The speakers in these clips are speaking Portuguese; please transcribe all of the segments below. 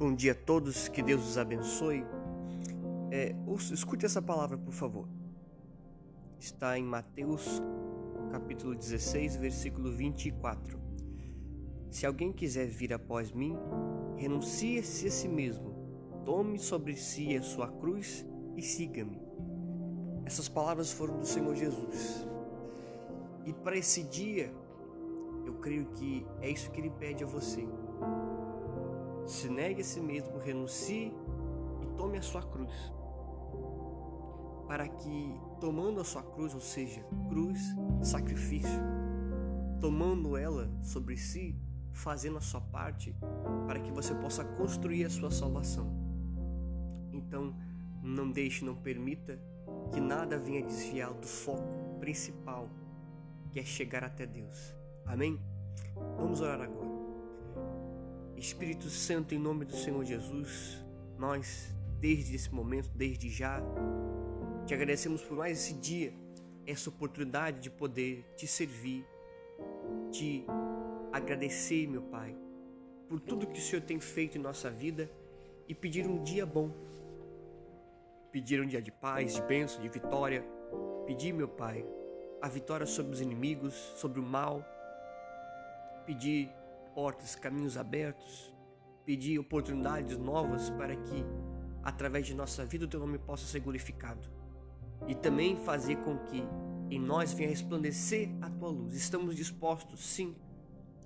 Bom dia a todos, que Deus os abençoe. É, escute essa palavra, por favor. Está em Mateus, capítulo 16, versículo 24. Se alguém quiser vir após mim, renuncie-se a si mesmo, tome sobre si a sua cruz e siga-me. Essas palavras foram do Senhor Jesus. E para esse dia, eu creio que é isso que ele pede a você se negue a si mesmo, renuncie e tome a sua cruz. Para que, tomando a sua cruz, ou seja, cruz, sacrifício, tomando ela sobre si, fazendo a sua parte, para que você possa construir a sua salvação. Então, não deixe, não permita que nada venha desviar do foco principal, que é chegar até Deus. Amém? Vamos orar agora. Espírito Santo, em nome do Senhor Jesus, nós, desde esse momento, desde já, te agradecemos por mais esse dia, essa oportunidade de poder te servir, te agradecer, meu Pai, por tudo que o Senhor tem feito em nossa vida e pedir um dia bom. Pedir um dia de paz, de bênção, de vitória. Pedir, meu Pai, a vitória sobre os inimigos, sobre o mal. Pedir portas, caminhos abertos, pedir oportunidades novas para que, através de nossa vida, o teu nome possa ser glorificado. E também fazer com que em nós venha resplandecer a tua luz. Estamos dispostos, sim,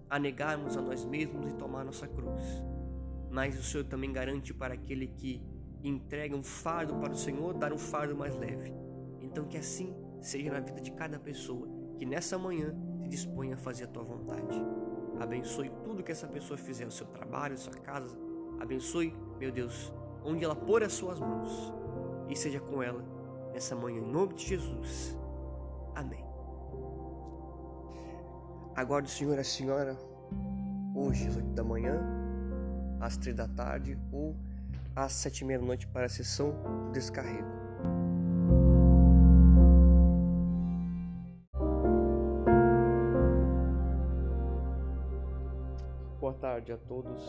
a negarmos a nós mesmos e tomar nossa cruz. Mas o Senhor também garante para aquele que entrega um fardo para o Senhor, dar um fardo mais leve. Então que assim seja na vida de cada pessoa que nessa manhã se disponha a fazer a tua vontade. Abençoe tudo que essa pessoa fizer, o seu trabalho, a sua casa. Abençoe, meu Deus, onde ela pôr as suas mãos. E seja com ela nessa manhã, em nome de Jesus. Amém. Aguardo o Senhor e a Senhora hoje às 8 da manhã, às 3 da tarde ou às 7 e meia da noite para a sessão do descarrego. Boa tarde a todos.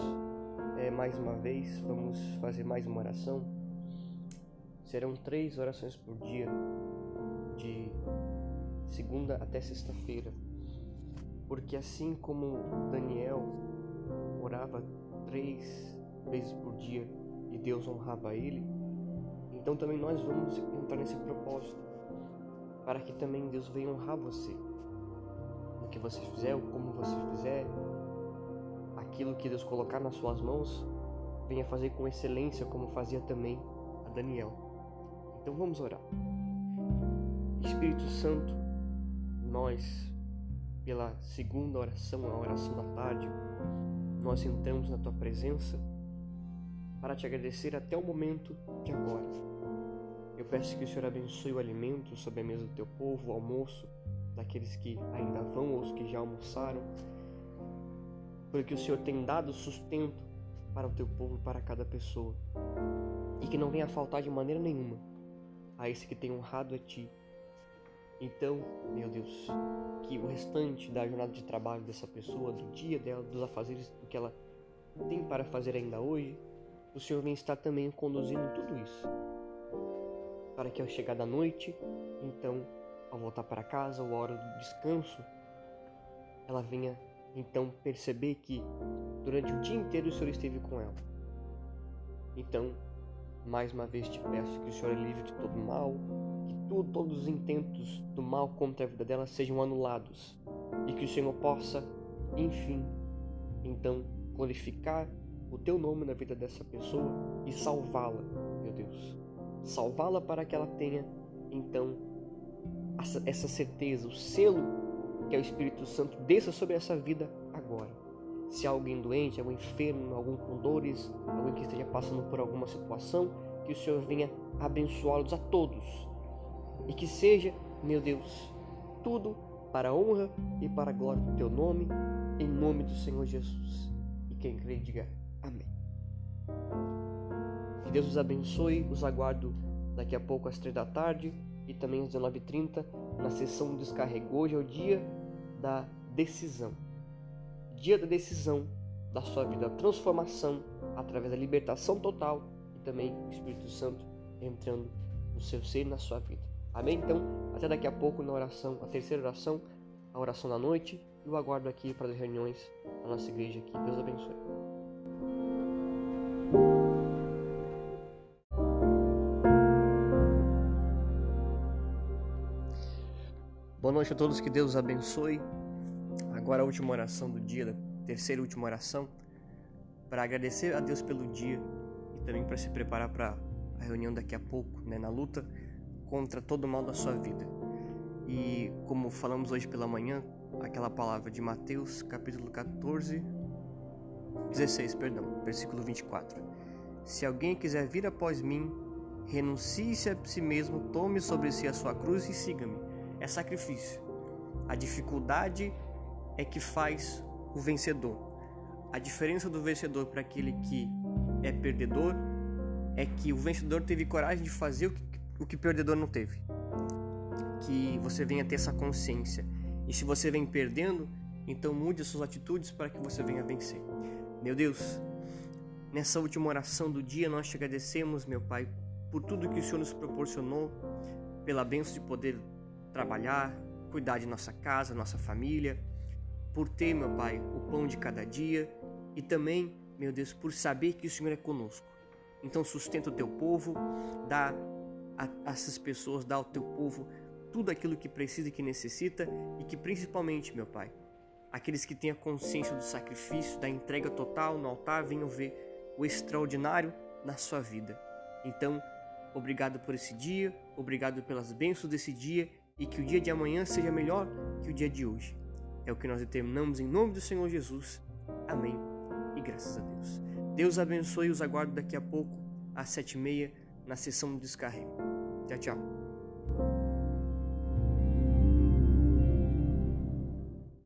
É, mais uma vez, vamos fazer mais uma oração. Serão três orações por dia, de segunda até sexta-feira. Porque assim como Daniel orava três vezes por dia e Deus honrava ele, então também nós vamos entrar nesse propósito para que também Deus venha honrar você no que você fizer, como você fizer, aquilo que Deus colocar nas suas mãos, venha fazer com excelência, como fazia também a Daniel. Então vamos orar. Espírito Santo, nós, pela segunda oração, a oração da tarde, nós entramos na tua presença para te agradecer até o momento de agora. Eu peço que o Senhor abençoe o alimento sobre a mesa do teu povo, o almoço daqueles que ainda vão ou os que já almoçaram porque o Senhor tem dado sustento para o teu povo, para cada pessoa, e que não venha faltar de maneira nenhuma a esse que tem honrado a ti. Então, meu Deus, que o restante da jornada de trabalho dessa pessoa, do dia dela, dos afazeres do que ela tem para fazer ainda hoje, o Senhor vem estar também conduzindo tudo isso. Para que ao chegar da noite, então, ao voltar para casa, ou a hora do descanso, ela venha então perceber que durante o dia inteiro o Senhor esteve com ela. Então, mais uma vez te peço que o Senhor é livre de todo mal, que tudo, todos os intentos do mal contra a vida dela sejam anulados e que o Senhor possa, enfim, então glorificar o teu nome na vida dessa pessoa e salvá-la, meu Deus. Salvá-la para que ela tenha, então, essa certeza, o selo que o Espírito Santo desça sobre essa vida agora. Se há alguém doente, algum enfermo, algum com dores, alguém que esteja passando por alguma situação, que o Senhor venha abençoá-los a todos. E que seja, meu Deus, tudo para a honra e para a glória do teu nome, em nome do Senhor Jesus. E quem crê, diga amém. Que Deus os abençoe, os aguardo daqui a pouco às três da tarde e também às 19h30 na sessão do descarrego. Hoje é o dia da decisão. Dia da decisão da sua vida a transformação através da libertação total e também o Espírito Santo entrando no seu ser e na sua vida. Amém? Então, até daqui a pouco na oração, a terceira oração, a oração da noite. Eu aguardo aqui para as reuniões da nossa igreja aqui. Deus abençoe. Boa noite a todos, que Deus os abençoe. Agora a última oração do dia, a terceira e última oração, para agradecer a Deus pelo dia e também para se preparar para a reunião daqui a pouco, né, na luta contra todo o mal da sua vida. E como falamos hoje pela manhã, aquela palavra de Mateus, capítulo 14, 16, perdão, versículo 24. Se alguém quiser vir após mim, renuncie-se a si mesmo, tome sobre si a sua cruz e siga-me é sacrifício. A dificuldade é que faz o vencedor. A diferença do vencedor para aquele que é perdedor é que o vencedor teve coragem de fazer o que o que perdedor não teve. Que você venha ter essa consciência. E se você vem perdendo, então mude as suas atitudes para que você venha vencer. Meu Deus, nessa última oração do dia nós te agradecemos, meu Pai, por tudo que o Senhor nos proporcionou, pela bênção de poder trabalhar, cuidar de nossa casa, nossa família, por ter, meu Pai, o pão de cada dia e também, meu Deus, por saber que o Senhor é conosco. Então sustenta o teu povo, dá a, essas pessoas, dá ao teu povo tudo aquilo que precisa e que necessita e que principalmente, meu Pai, aqueles que têm a consciência do sacrifício, da entrega total no altar, venham ver o extraordinário na sua vida. Então, obrigado por esse dia, obrigado pelas bênçãos desse dia e que o dia de amanhã seja melhor que o dia de hoje. É o que nós determinamos em nome do Senhor Jesus. Amém. E graças a Deus. Deus abençoe e os aguardo daqui a pouco, às sete e meia, na sessão do descarrego. Tchau, tchau.